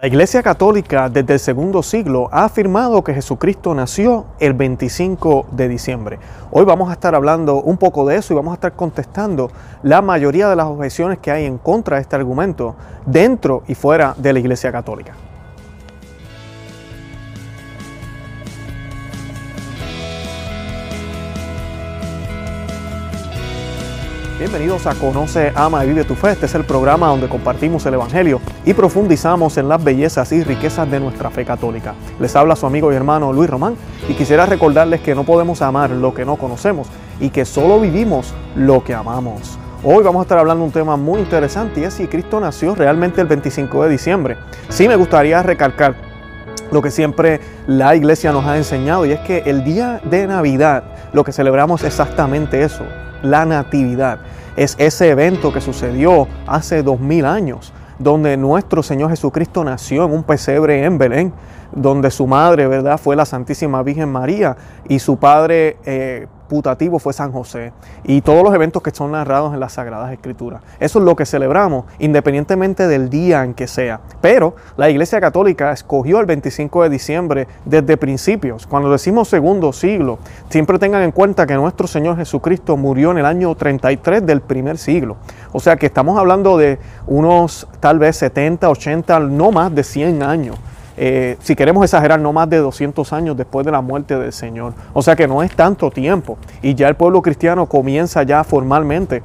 La Iglesia Católica desde el segundo siglo ha afirmado que Jesucristo nació el 25 de diciembre. Hoy vamos a estar hablando un poco de eso y vamos a estar contestando la mayoría de las objeciones que hay en contra de este argumento dentro y fuera de la Iglesia Católica. Bienvenidos a Conoce, Ama y Vive tu Fe. Este es el programa donde compartimos el Evangelio y profundizamos en las bellezas y riquezas de nuestra fe católica. Les habla su amigo y hermano Luis Román y quisiera recordarles que no podemos amar lo que no conocemos y que solo vivimos lo que amamos. Hoy vamos a estar hablando de un tema muy interesante y es si Cristo nació realmente el 25 de diciembre. Sí me gustaría recalcar lo que siempre la iglesia nos ha enseñado y es que el día de Navidad lo que celebramos es exactamente eso, la natividad. Es ese evento que sucedió hace dos mil años, donde nuestro Señor Jesucristo nació en un pesebre en Belén, donde su madre, ¿verdad?, fue la Santísima Virgen María y su padre eh, fue San José y todos los eventos que son narrados en las Sagradas Escrituras. Eso es lo que celebramos, independientemente del día en que sea. Pero la Iglesia Católica escogió el 25 de diciembre desde principios. Cuando decimos segundo siglo, siempre tengan en cuenta que nuestro Señor Jesucristo murió en el año 33 del primer siglo. O sea que estamos hablando de unos tal vez 70, 80, no más de 100 años eh, si queremos exagerar, no más de 200 años después de la muerte del Señor. O sea que no es tanto tiempo. Y ya el pueblo cristiano comienza ya formalmente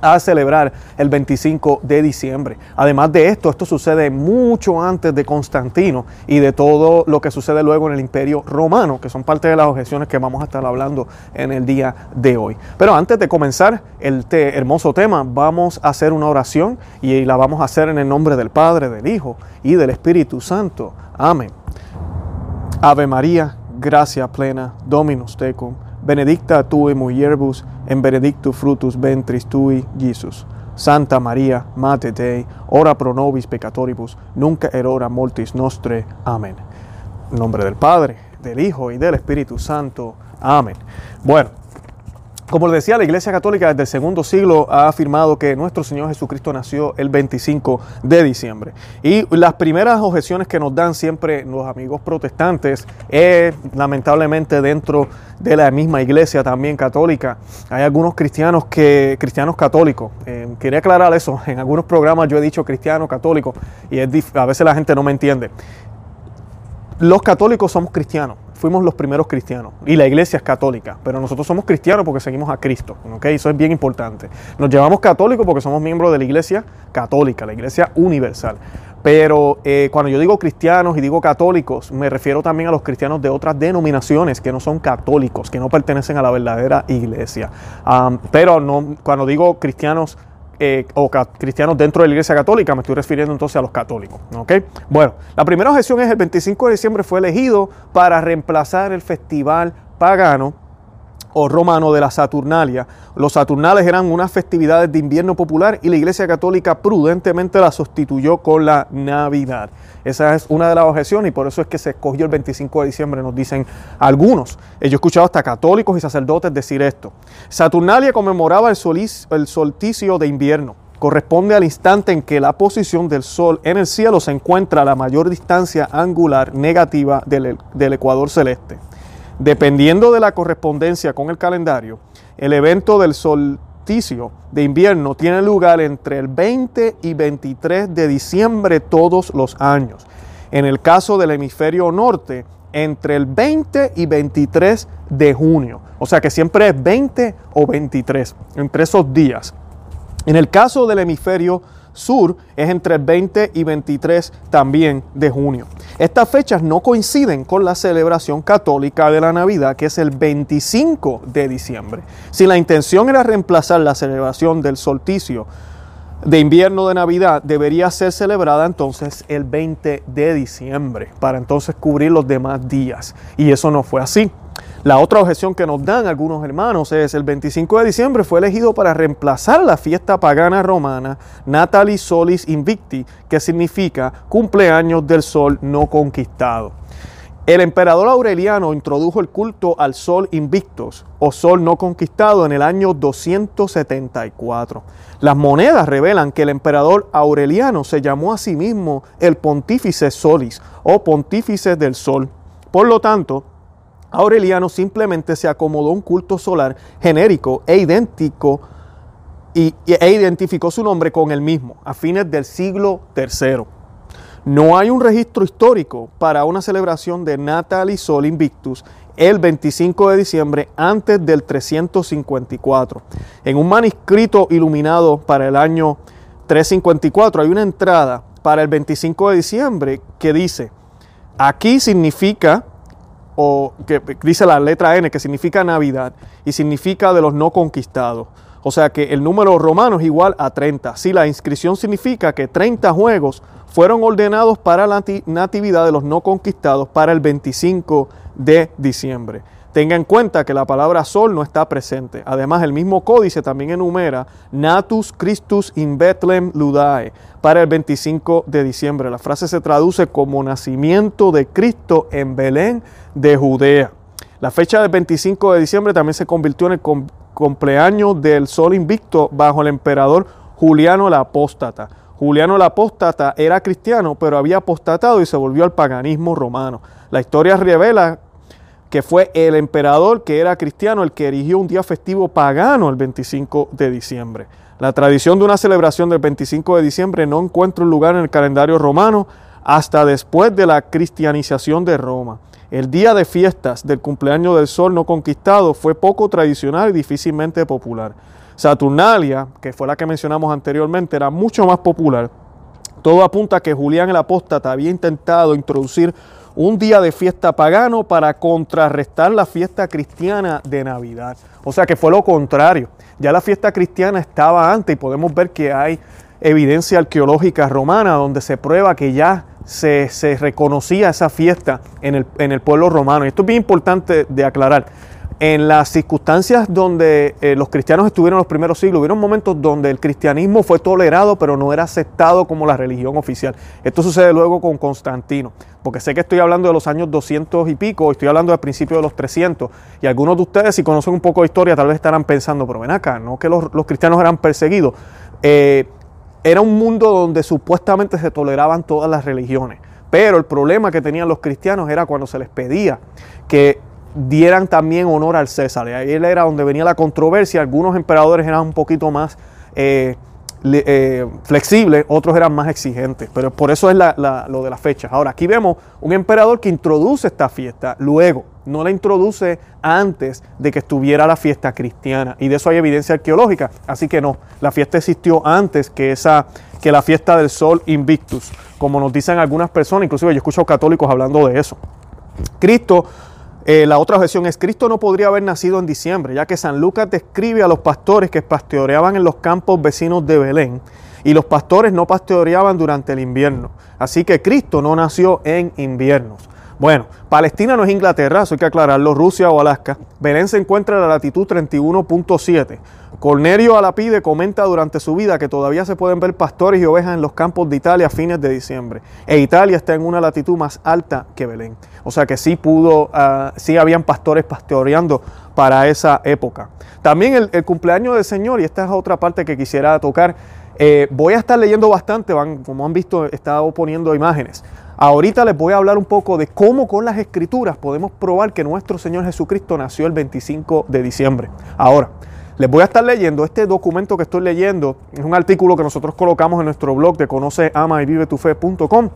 a celebrar el 25 de diciembre. Además de esto, esto sucede mucho antes de Constantino y de todo lo que sucede luego en el Imperio Romano, que son parte de las objeciones que vamos a estar hablando en el día de hoy. Pero antes de comenzar el hermoso tema, vamos a hacer una oración y la vamos a hacer en el nombre del Padre, del Hijo y del Espíritu Santo. Amén. Ave María, gracia plena, Dominus tecum benedicta tu mulieribus, en benedictus frutus ventris tui, Jesus. Santa María, Mate Dei, ora pro nobis peccatoribus, nunca erora mortis nostre. Amén. En nombre del Padre, del Hijo y del Espíritu Santo. Amén. Bueno, como les decía, la Iglesia Católica desde el segundo siglo ha afirmado que nuestro Señor Jesucristo nació el 25 de diciembre. Y las primeras objeciones que nos dan siempre los amigos protestantes es lamentablemente dentro de la misma iglesia también católica. Hay algunos cristianos que cristianos católicos. Eh, quería aclarar eso. En algunos programas yo he dicho cristiano católico y a veces la gente no me entiende. Los católicos somos cristianos fuimos los primeros cristianos y la iglesia es católica, pero nosotros somos cristianos porque seguimos a Cristo, ¿ok? Eso es bien importante. Nos llevamos católicos porque somos miembros de la iglesia católica, la iglesia universal. Pero eh, cuando yo digo cristianos y digo católicos, me refiero también a los cristianos de otras denominaciones que no son católicos, que no pertenecen a la verdadera iglesia. pero no, cuando digo cristianos eh, o cristianos dentro de la Iglesia Católica, me estoy refiriendo entonces a los católicos. Bueno, la primera objeción es el 25 de diciembre fue elegido para reemplazar el festival pagano o romano de la Saturnalia. Los Saturnales eran unas festividades de invierno popular y la Iglesia Católica prudentemente la sustituyó con la Navidad. Esa es una de las objeciones y por eso es que se escogió el 25 de diciembre, nos dicen algunos. Yo he escuchado hasta católicos y sacerdotes decir esto. Saturnalia conmemoraba el, el solsticio de invierno. Corresponde al instante en que la posición del Sol en el cielo se encuentra a la mayor distancia angular negativa del ecuador celeste. Dependiendo de la correspondencia con el calendario, el evento del solsticio de invierno tiene lugar entre el 20 y 23 de diciembre todos los años. En el caso del hemisferio norte, entre el 20 y 23 de junio. O sea que siempre es 20 o 23, entre esos días. En el caso del hemisferio sur es entre el 20 y 23 también de junio. Estas fechas no coinciden con la celebración católica de la Navidad, que es el 25 de diciembre. Si la intención era reemplazar la celebración del solsticio de invierno de Navidad, debería ser celebrada entonces el 20 de diciembre, para entonces cubrir los demás días. Y eso no fue así. La otra objeción que nos dan algunos hermanos es el 25 de diciembre fue elegido para reemplazar la fiesta pagana romana Natalis Solis Invicti, que significa cumpleaños del sol no conquistado. El emperador Aureliano introdujo el culto al sol invictus o sol no conquistado en el año 274. Las monedas revelan que el emperador Aureliano se llamó a sí mismo el Pontífice Solis o Pontífice del Sol. Por lo tanto, Aureliano simplemente se acomodó un culto solar genérico e idéntico y, e identificó su nombre con el mismo a fines del siglo III. No hay un registro histórico para una celebración de Natalis Sol Invictus el 25 de diciembre antes del 354. En un manuscrito iluminado para el año 354 hay una entrada para el 25 de diciembre que dice, aquí significa, o que dice la letra N, que significa Navidad y significa de los no conquistados. O sea que el número romano es igual a 30. Si la inscripción significa que 30 juegos fueron ordenados para la natividad de los no conquistados para el 25 de diciembre. Tenga en cuenta que la palabra sol no está presente. Además, el mismo códice también enumera Natus Christus in Bethlehem Ludae para el 25 de diciembre. La frase se traduce como nacimiento de Cristo en Belén de Judea. La fecha del 25 de diciembre también se convirtió en el cumpleaños del sol invicto bajo el emperador Juliano el Apóstata. Juliano el Apóstata era cristiano, pero había apostatado y se volvió al paganismo romano. La historia revela que fue el emperador que era cristiano el que erigió un día festivo pagano el 25 de diciembre. La tradición de una celebración del 25 de diciembre no encuentra un lugar en el calendario romano hasta después de la cristianización de Roma. El día de fiestas del cumpleaños del sol no conquistado fue poco tradicional y difícilmente popular. Saturnalia, que fue la que mencionamos anteriormente, era mucho más popular. Todo apunta a que Julián el Apóstata había intentado introducir un día de fiesta pagano para contrarrestar la fiesta cristiana de Navidad. O sea que fue lo contrario. Ya la fiesta cristiana estaba antes y podemos ver que hay evidencia arqueológica romana donde se prueba que ya se, reconocía esa fiesta en el, pueblo romano. Y esto es bien importante de aclarar en las circunstancias donde eh, los cristianos estuvieron en los primeros siglos, hubieron momentos donde el cristianismo fue tolerado, pero no era aceptado como la religión oficial. Esto sucede luego con Constantino, porque sé que estoy hablando de los años 200 y pico, estoy hablando del principio de los 300, y algunos de ustedes, si conocen un poco de historia, tal vez estarán pensando, pero ven acá, no que los, cristianos eran perseguidos. Eh, era un mundo donde supuestamente se toleraban todas las religiones. Pero el problema que tenían los cristianos era cuando se les pedía que dieran también honor al César. Y ahí era donde venía la controversia. Algunos emperadores eran un poquito más eh, eh, flexibles, otros eran más exigentes. Pero por eso es lo de las fechas. Ahora, aquí vemos un emperador que introduce esta fiesta luego, no la introduce antes de que estuviera la fiesta cristiana. Y de eso hay evidencia arqueológica. Así que no, la fiesta existió antes que, esa, que la fiesta del sol Invictus, como nos dicen algunas personas, inclusive yo escucho católicos hablando de eso. Cristo eh, la otra objeción es, Cristo no podría haber nacido en diciembre, ya que San Lucas describe a los pastores que pastoreaban en los campos vecinos de Belén y los pastores no pastoreaban durante el invierno. Así que Cristo no nació en inviernos. Bueno, Palestina no es Inglaterra, eso hay que aclararlo, Rusia o Alaska. Belén se encuentra en la latitud 31.7. Cornelio Alapide comenta durante su vida que todavía se pueden ver pastores y ovejas en los campos de Italia a fines de diciembre. E Italia está en una latitud más alta que Belén. O sea que sí pudo, uh, sí habían pastores pastoreando para esa época. También el, cumpleaños del Señor, y esta es otra parte que quisiera tocar. Eh, voy a estar leyendo bastante, como han visto, he estado poniendo imágenes. Ahorita les voy a hablar un poco de cómo con las escrituras podemos probar que nuestro Señor Jesucristo nació el 25 de diciembre. Ahora, les voy a estar leyendo este documento que estoy leyendo. Es un artículo que nosotros colocamos en nuestro blog de conoce, ama y vive tu fe.com.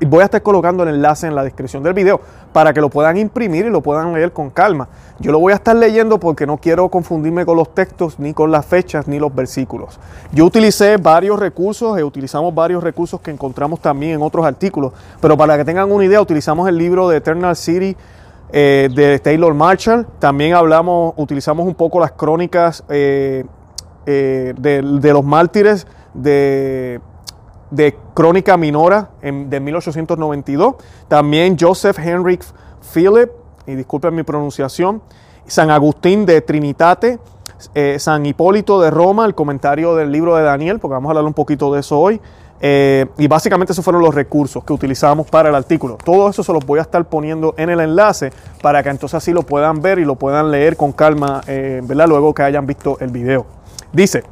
Y voy a estar colocando el enlace en la descripción del video para que lo puedan imprimir y lo puedan leer con calma. Yo lo voy a estar leyendo porque no quiero confundirme con los textos, ni con las fechas, ni los versículos. Yo utilicé varios recursos, eh, utilizamos varios recursos que encontramos también en otros artículos, pero para que tengan una idea, utilizamos el libro de Eternal City eh, de Taylor Marshall. También hablamos, utilizamos un poco las crónicas eh, de, de los mártires de de Crónica Minora de 1892. También Joseph Henrik Philip, y disculpen mi pronunciación, San Agustín de Trinitate, eh, San Hipólito de Roma, el comentario del libro de Daniel, porque vamos a hablar un poquito de eso hoy. Eh, y básicamente esos fueron los recursos que utilizamos para el artículo. Todo eso se los voy a estar poniendo en el enlace para que entonces así lo puedan ver y lo puedan leer con calma, eh, ¿verdad? Luego que hayan visto el video. Dice,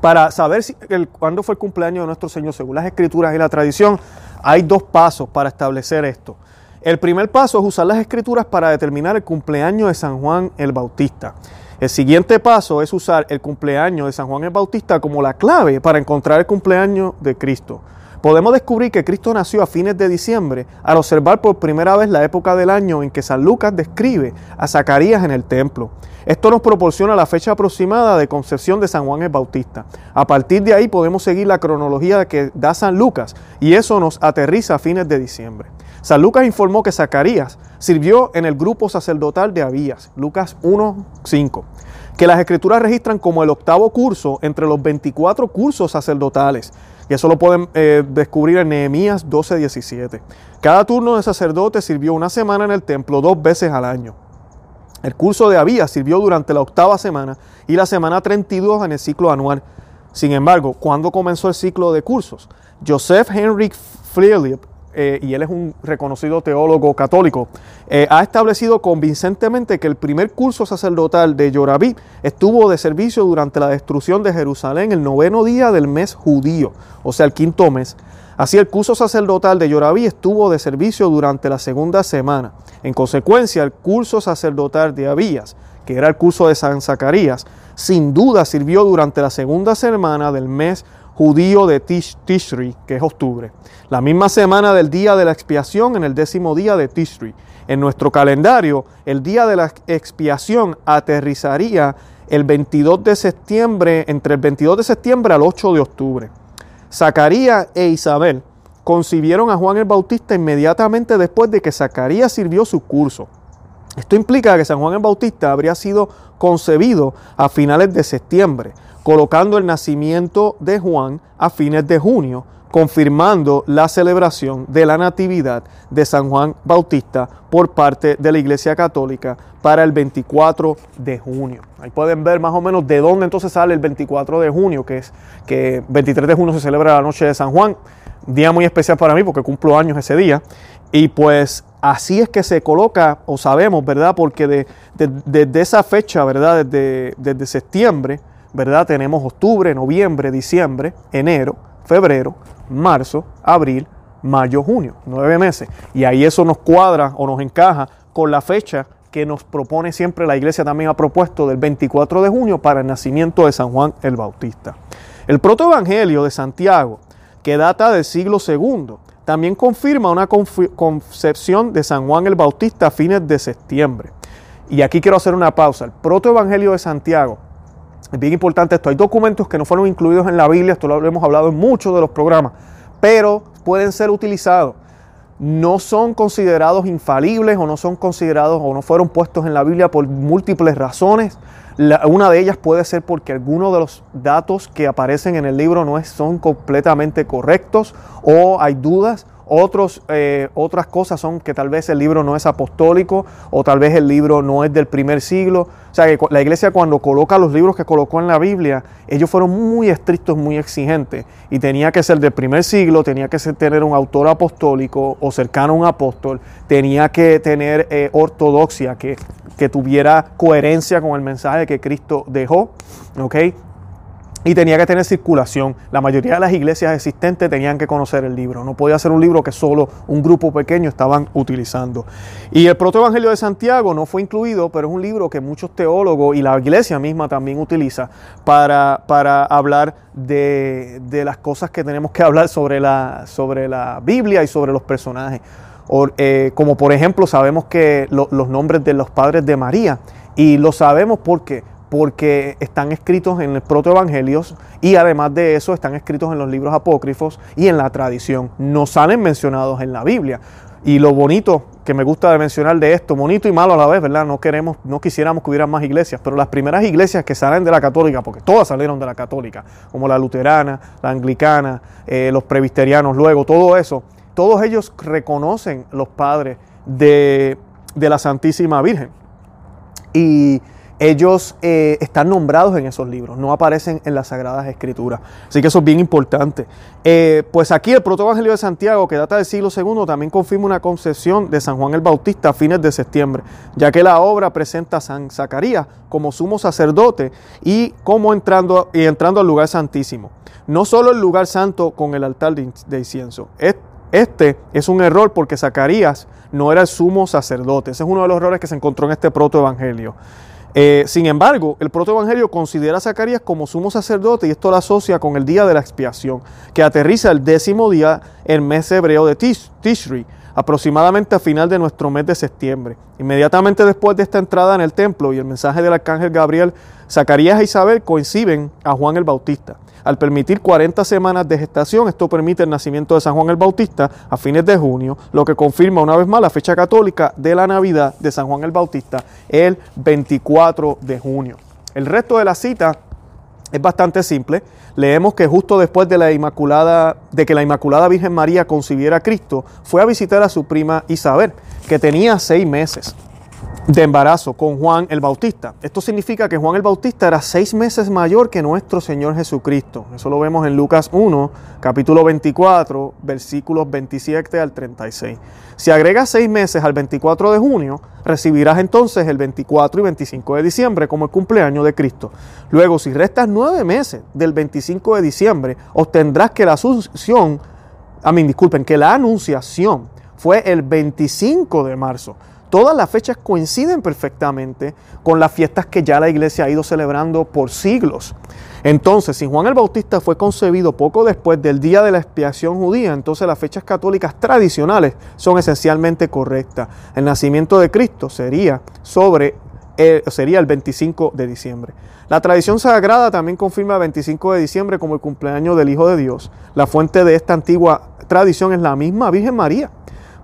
para saber si cuándo fue el cumpleaños de nuestro Señor según las escrituras y la tradición, hay dos pasos para establecer esto. El primer paso es usar las escrituras para determinar el cumpleaños de San Juan el Bautista. El siguiente paso es usar el cumpleaños de San Juan el Bautista como la clave para encontrar el cumpleaños de Cristo. Podemos descubrir que Cristo nació a fines de diciembre al observar por primera vez la época del año en que San Lucas describe a Zacarías en el templo. Esto nos proporciona la fecha aproximada de concepción de San Juan el Bautista. A partir de ahí podemos seguir la cronología que da San Lucas y eso nos aterriza a fines de diciembre. San Lucas informó que Zacarías sirvió en el grupo sacerdotal de Abías, Lucas 1.5, que las escrituras registran como el octavo curso entre los 24 cursos sacerdotales. Y eso lo pueden eh, descubrir en Nehemías 12.17. Cada turno de sacerdote sirvió una semana en el templo dos veces al año. El curso de Abías sirvió durante la octava semana y la semana 32 en el ciclo anual. Sin embargo, ¿cuándo comenzó el ciclo de cursos? Joseph Henrik Philip eh, y él es un reconocido teólogo católico, eh, ha establecido convincentemente que el primer curso sacerdotal de Yorabí estuvo de servicio durante la destrucción de Jerusalén el noveno día del mes judío, o sea, el quinto mes. Así el curso sacerdotal de Yorabí estuvo de servicio durante la segunda semana. En consecuencia, el curso sacerdotal de Abías, que era el curso de San Zacarías, sin duda sirvió durante la segunda semana del mes judío de Tishri, que es octubre. La misma semana del día de la expiación en el décimo día de Tishri. En nuestro calendario, el día de la expiación aterrizaría el 22 de septiembre, entre el 22 de septiembre al 8 de octubre. Zacarías e Isabel concibieron a Juan el Bautista inmediatamente después de que Zacarías sirvió su curso. Esto implica que San Juan el Bautista habría sido concebido a finales de septiembre, colocando el nacimiento de Juan a fines de junio, confirmando la celebración de la Natividad de San Juan Bautista por parte de la Iglesia Católica para el 24 de junio. Ahí pueden ver más o menos de dónde entonces sale el 24 de junio, que es que 23 de junio se celebra la noche de San Juan, día muy especial para mí porque cumplo años ese día. Y pues así es que se coloca, o sabemos, ¿verdad? Porque desde esa fecha, ¿verdad? Desde, desde septiembre, ¿verdad? Tenemos octubre, noviembre, diciembre, enero, febrero, marzo, abril, mayo, junio, nueve meses. Y ahí eso nos cuadra o nos encaja con la fecha que nos propone siempre la iglesia también ha propuesto del 24 de junio para el nacimiento de San Juan el Bautista. El protoevangelio de Santiago, que data del siglo II, también confirma una concepción de San Juan el Bautista a fines de septiembre. Y aquí quiero hacer una pausa. El protoevangelio de Santiago es bien importante esto. Hay documentos que no fueron incluidos en la Biblia, esto lo hemos hablado en muchos de los programas, pero pueden ser utilizados. No son considerados infalibles o no son considerados o no fueron puestos en la Biblia por múltiples razones. una de ellas puede ser porque algunos de los datos que aparecen en el libro no son completamente correctos o hay dudas eh, otras cosas son que tal vez el libro no es apostólico o tal vez el libro no es del primer siglo. O sea que la iglesia cuando coloca los libros que colocó en la Biblia, ellos fueron muy estrictos, muy exigentes. Y tenía que ser del primer siglo, tenía que tener un autor apostólico o cercano a un apóstol, tenía que tener eh, ortodoxia, que, que tuviera coherencia con el mensaje que Cristo dejó. ¿okay? Y tenía que tener circulación. La mayoría de las iglesias existentes tenían que conocer el libro. No podía ser un libro que solo un grupo pequeño estaban utilizando. Y el protoevangelio de Santiago no fue incluido, pero es un libro que muchos teólogos y la iglesia misma también utiliza para, para hablar de, las cosas que tenemos que hablar sobre la, sobre la Biblia y sobre los personajes. Eh, como por ejemplo sabemos que los nombres de los padres de María. Y lo sabemos porque porque están escritos en los protoevangelios y además de eso están escritos en los libros apócrifos y en la tradición. No salen mencionados en la Biblia. Y lo bonito que me gusta de mencionar de esto, bonito y malo a la vez, ¿verdad? No queremos, no quisiéramos que hubiera más iglesias, pero las primeras iglesias que salen de la católica, porque todas salieron de la católica, como la luterana, la anglicana, eh, los presbiterianos, luego, todo eso, todos ellos reconocen los padres de, de la Santísima Virgen. Y ellos eh, están nombrados en esos libros, no aparecen en las Sagradas Escrituras. Así que eso es bien importante. Eh, pues aquí el protoevangelio de Santiago, que data del siglo II, también confirma una concepción de San Juan el Bautista a fines de septiembre, ya que la obra presenta a San Zacarías como sumo sacerdote y como entrando, y entrando al lugar santísimo. No solo el lugar santo con el altar de, de incienso. Este es un error porque Zacarías no era el sumo sacerdote. Ese es uno de los errores que se encontró en este protoevangelio. Eh, sin embargo, el protoevangelio considera a Zacarías como sumo sacerdote y esto lo asocia con el día de la expiación, que aterriza el décimo día en mes hebreo de Tishri, aproximadamente a final de nuestro mes de septiembre. Inmediatamente después de esta entrada en el templo y el mensaje del arcángel Gabriel, Zacarías e Isabel coinciden a Juan el Bautista. Al permitir 40 semanas de gestación, esto permite el nacimiento de San Juan el Bautista a fines de junio, lo que confirma una vez más la fecha católica de la Navidad de San Juan el Bautista, el 24 de junio. El resto de la cita es bastante simple. Leemos que justo después de la Inmaculada, de que la Inmaculada Virgen María concibiera a Cristo, fue a visitar a su prima Isabel, que tenía seis meses de embarazo con Juan el Bautista. Esto significa que Juan el Bautista era seis meses mayor que nuestro Señor Jesucristo. Eso lo vemos en Lucas 1, capítulo 24, versículos 27 al 36. Si agregas seis meses al 24 de junio, recibirás entonces el 24 y 25 de diciembre como el cumpleaños de Cristo. Luego, si restas nueve meses del 25 de diciembre, obtendrás que la asunción, a mí disculpen, que la anunciación fue el 25 de marzo. Todas las fechas coinciden perfectamente con las fiestas que ya la iglesia ha ido celebrando por siglos. Entonces, si Juan el Bautista fue concebido poco después del día de la expiación judía, entonces las fechas católicas tradicionales son esencialmente correctas. El nacimiento de Cristo sería sobre sería el 25 de diciembre. La tradición sagrada también confirma el 25 de diciembre como el cumpleaños del Hijo de Dios. La fuente de esta antigua tradición es la misma Virgen María.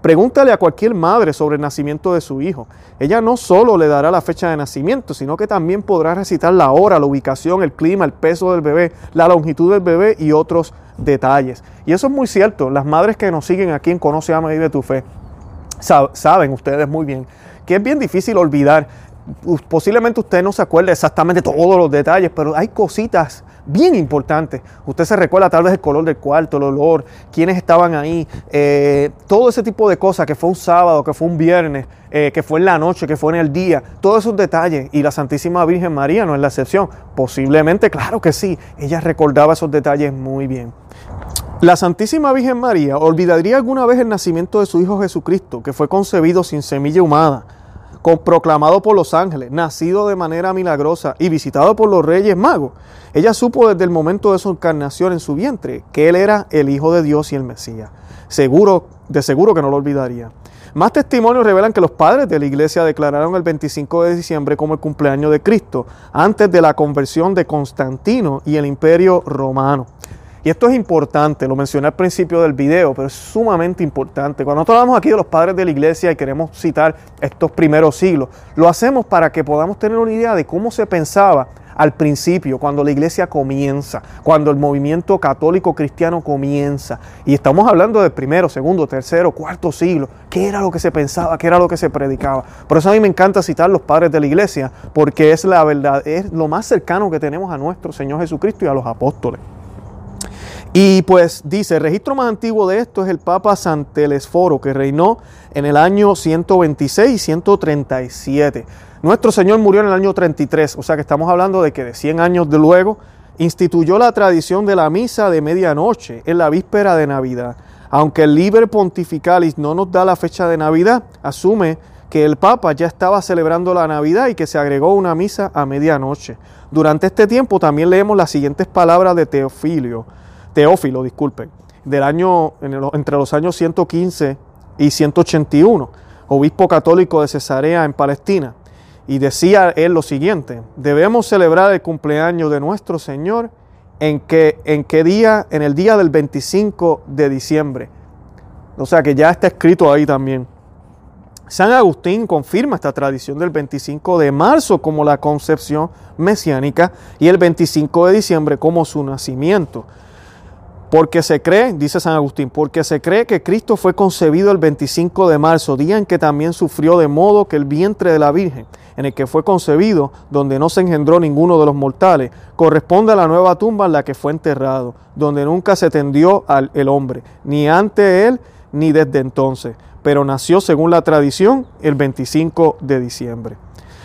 Pregúntale a cualquier madre sobre el nacimiento de su hijo. Ella no solo le dará la fecha de nacimiento, sino que también podrá recitar la hora, la ubicación, el clima, el peso del bebé, la longitud del bebé y otros detalles. Y eso es muy cierto. Las madres que nos siguen aquí en Conoce, Ama y Vive tu Fe saben ustedes muy bien que es bien difícil olvidar. Posiblemente usted no se acuerde exactamente todos los detalles, pero hay cositas bien importante. Usted se recuerda tal vez el color del cuarto, el olor, quiénes estaban ahí, eh, todo ese tipo de cosas, que fue un sábado, que fue un viernes, eh, que fue en la noche, que fue en el día, todos esos detalles. Y la Santísima Virgen María no es la excepción. Posiblemente, claro que sí, ella recordaba esos detalles muy bien. La Santísima Virgen María olvidaría alguna vez el nacimiento de su Hijo Jesucristo, que fue concebido sin semilla humana proclamado por los ángeles, nacido de manera milagrosa y visitado por los reyes magos. Ella supo desde el momento de su encarnación en su vientre que él era el Hijo de Dios y el Mesías. Seguro, de seguro que no lo olvidaría. Más testimonios revelan que los padres de la iglesia declararon el 25 de diciembre como el cumpleaños de Cristo, antes de la conversión de Constantino y el imperio romano. Y esto es importante, lo mencioné al principio del video, pero es sumamente importante. Cuando nosotros hablamos aquí de los padres de la iglesia y queremos citar estos primeros siglos, lo hacemos para que podamos tener una idea de cómo se pensaba al principio, cuando la iglesia comienza, cuando el movimiento católico cristiano comienza. Y estamos hablando del primero, segundo, tercero, cuarto siglo. ¿Qué era lo que se pensaba? ¿Qué era lo que se predicaba? Por eso a mí me encanta citar los padres de la iglesia, porque es la verdad, es lo más cercano que tenemos a nuestro Señor Jesucristo y a los apóstoles. Y pues dice, el registro más antiguo de esto es el Papa Santelesforo, que reinó en el año 126 y 137. Nuestro Señor murió en el año 33, o sea que estamos hablando de que de 100 años de luego instituyó la tradición de la misa de medianoche en la víspera de Navidad. Aunque el Liber Pontificalis no nos da la fecha de Navidad, asume que el Papa ya estaba celebrando la Navidad y que se agregó una misa a medianoche. Durante este tiempo también leemos las siguientes palabras de Teofilio. Teófilo, disculpen, del año, entre los años 115 y 181, obispo católico de Cesarea en Palestina. Y decía él lo siguiente, debemos celebrar el cumpleaños de nuestro Señor en que, en qué día, en el día del 25 de diciembre. O sea que ya está escrito ahí también. San Agustín confirma esta tradición del 25 de marzo como la concepción mesiánica y el 25 de diciembre como su nacimiento. Porque se cree, dice San Agustín, porque se cree que Cristo fue concebido el 25 de marzo, día en que también sufrió de modo que el vientre de la Virgen, en el que fue concebido, donde no se engendró ninguno de los mortales, corresponde a la nueva tumba en la que fue enterrado, donde nunca se tendió al el hombre, ni ante él ni desde entonces, pero nació según la tradición el 25 de diciembre.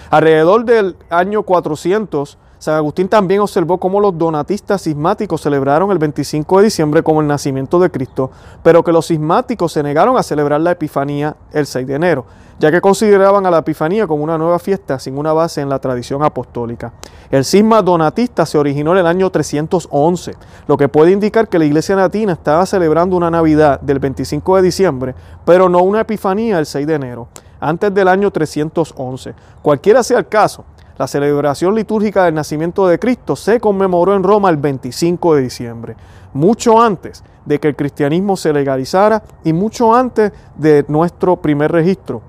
Alrededor del año 400, San Agustín también observó cómo los donatistas sismáticos celebraron el 25 de diciembre como el nacimiento de Cristo, pero que los sismáticos se negaron a celebrar la Epifanía el 6 de enero, ya que consideraban a la Epifanía como una nueva fiesta sin una base en la tradición apostólica. El cisma donatista se originó en el año 311, lo que puede indicar que la iglesia latina estaba celebrando una Navidad del 25 de diciembre, pero no una Epifanía el 6 de enero, antes del año 311. Cualquiera sea el caso, la celebración litúrgica del nacimiento de Cristo se conmemoró en Roma el 25 de diciembre, mucho antes de que el cristianismo se legalizara y mucho antes de nuestro primer registro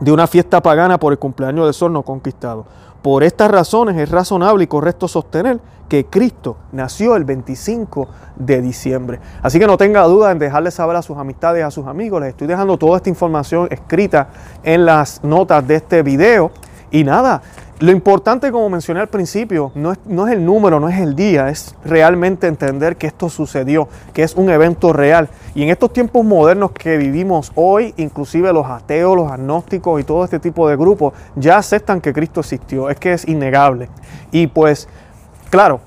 de una fiesta pagana por el cumpleaños del sol no conquistado. Por estas razones es razonable y correcto sostener que Cristo nació el 25 de diciembre. Así que no tenga duda en dejarle saber a sus amistades, a sus amigos. Les estoy dejando toda esta información escrita en las notas de este video. Y nada, lo importante, como mencioné al principio, no es, no es, el número, no es el día, es realmente entender que esto sucedió, que es un evento real. Y en estos tiempos modernos que vivimos hoy, inclusive los ateos, los agnósticos y todo este tipo de grupos ya aceptan que Cristo existió, es que es innegable. Y pues, claro,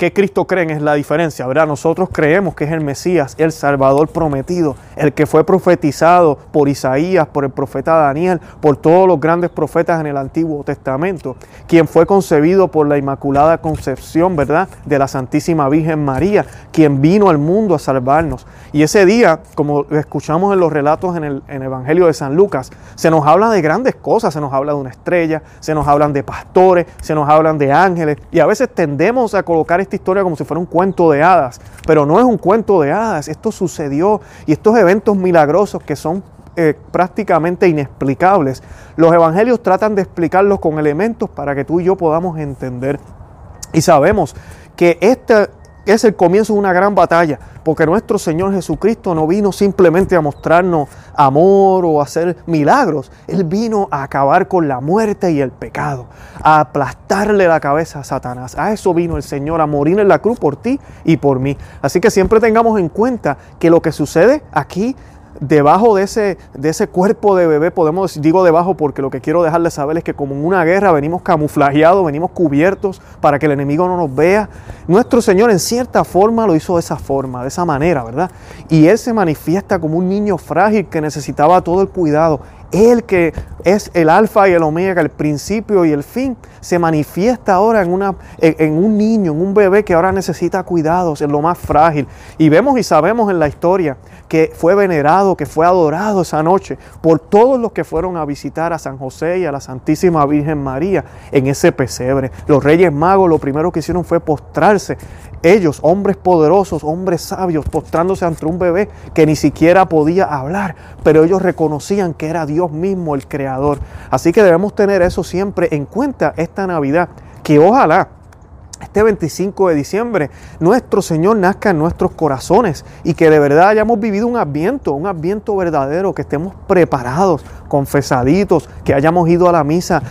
¿Qué Cristo creen es la diferencia, ¿verdad? Nosotros creemos que es el Mesías, el Salvador prometido, el que fue profetizado por Isaías, por el profeta Daniel, por todos los grandes profetas en el Antiguo Testamento, quien fue concebido por la Inmaculada Concepción, ¿verdad? De la Santísima Virgen María, quien vino al mundo a salvarnos. Y ese día, como escuchamos en los relatos en el, en el Evangelio de San Lucas, se nos habla de grandes cosas, se nos habla de una estrella, se nos hablan de pastores, se nos hablan de ángeles, y a veces tendemos a colocar esta historia como si fuera un cuento de hadas, pero no es un cuento de hadas, esto sucedió y estos eventos milagrosos que son eh, prácticamente inexplicables, los evangelios tratan de explicarlos con elementos para que tú y yo podamos entender. Y sabemos que este, es el comienzo de una gran batalla, porque nuestro Señor Jesucristo no vino simplemente a mostrarnos amor o a hacer milagros, Él vino a acabar con la muerte y el pecado, a aplastarle la cabeza a Satanás. A eso vino el Señor, a morir en la cruz por ti y por mí. Así que siempre tengamos en cuenta que lo que sucede aquí debajo de ese, de ese cuerpo de bebé, podemos, digo debajo porque lo que quiero dejarles saber es que como en una guerra venimos camuflajeados, venimos cubiertos para que el enemigo no nos vea. Nuestro Señor en cierta forma lo hizo de esa forma, de esa manera, ¿verdad? Y Él se manifiesta como un niño frágil que necesitaba todo el cuidado. Él que es el alfa y el omega, el principio y el fin, se manifiesta ahora en, una, en, un niño, en un bebé que ahora necesita cuidados, en lo más frágil. Y vemos y sabemos en la historia que fue venerado, que fue adorado esa noche por todos los que fueron a visitar a San José y a la Santísima Virgen María en ese pesebre. Los reyes magos lo primero que hicieron fue postrarse ellos, hombres poderosos, hombres sabios, postrándose ante un bebé que ni siquiera podía hablar, pero ellos reconocían que era Dios mismo el creador. Así que debemos tener eso siempre en cuenta esta Navidad, que ojalá este 25 de diciembre nuestro Señor nazca en nuestros corazones y que de verdad hayamos vivido un adviento, un adviento verdadero, que estemos preparados, confesaditos, que hayamos ido a la misa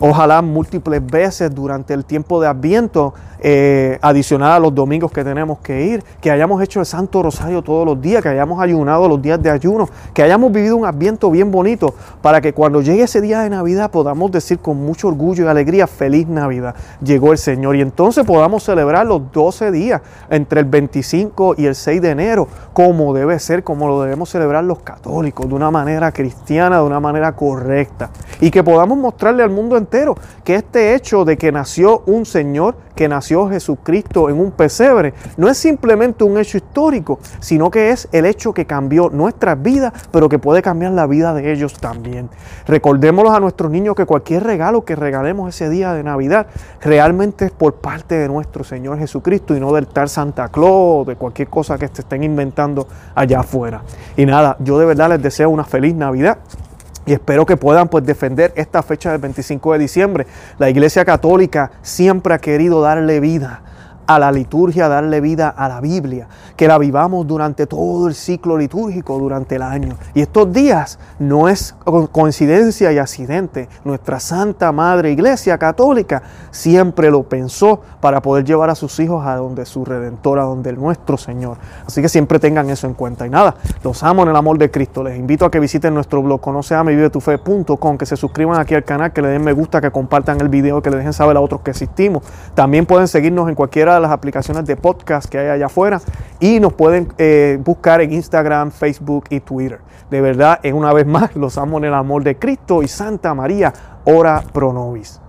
ojalá múltiples veces durante el tiempo de Adviento, eh, adicional a los domingos que tenemos que ir, que hayamos hecho el Santo Rosario todos los días, que hayamos ayunado los días de ayuno, que hayamos vivido un Adviento bien bonito, para que cuando llegue ese día de Navidad podamos decir con mucho orgullo y alegría, feliz Navidad, llegó el Señor. Y entonces podamos celebrar los 12 días entre el 25 y el 6 de enero, como debe ser, como lo debemos celebrar los católicos, de una manera cristiana, de una manera correcta. Y que podamos mostrarle al mundo entero que este hecho de que nació un Señor, que nació Jesucristo en un pesebre, no es simplemente un hecho histórico, sino que es el hecho que cambió nuestras vidas, pero que puede cambiar la vida de ellos también. Recordémoslos a nuestros niños que cualquier regalo que regalemos ese día de Navidad realmente es por parte de nuestro Señor Jesucristo y no del tal Santa Claus o de cualquier cosa que se estén inventando allá afuera. Y nada, yo de verdad les deseo una feliz Navidad y espero que puedan pues, defender esta fecha del 25 de diciembre. La Iglesia Católica siempre ha querido darle vida a la liturgia, darle vida a la Biblia, que la vivamos durante todo el ciclo litúrgico, durante el año. Y estos días no es coincidencia y accidente. Nuestra Santa Madre Iglesia Católica siempre lo pensó para poder llevar a sus hijos a donde su Redentor, a donde nuestro Señor. Así que siempre tengan eso en cuenta. Y nada, los amo en el amor de Cristo. Les invito a que visiten nuestro blog conoceamevivetufe.com, que se suscriban aquí al canal, que le den me gusta, que compartan el video, que le dejen saber a otros que existimos. También pueden seguirnos en cualquiera las aplicaciones de podcast que hay allá afuera y nos pueden eh, buscar en Instagram, Facebook y Twitter. De verdad, en una vez más, los amo en el amor de Cristo y Santa María, ora pro nobis.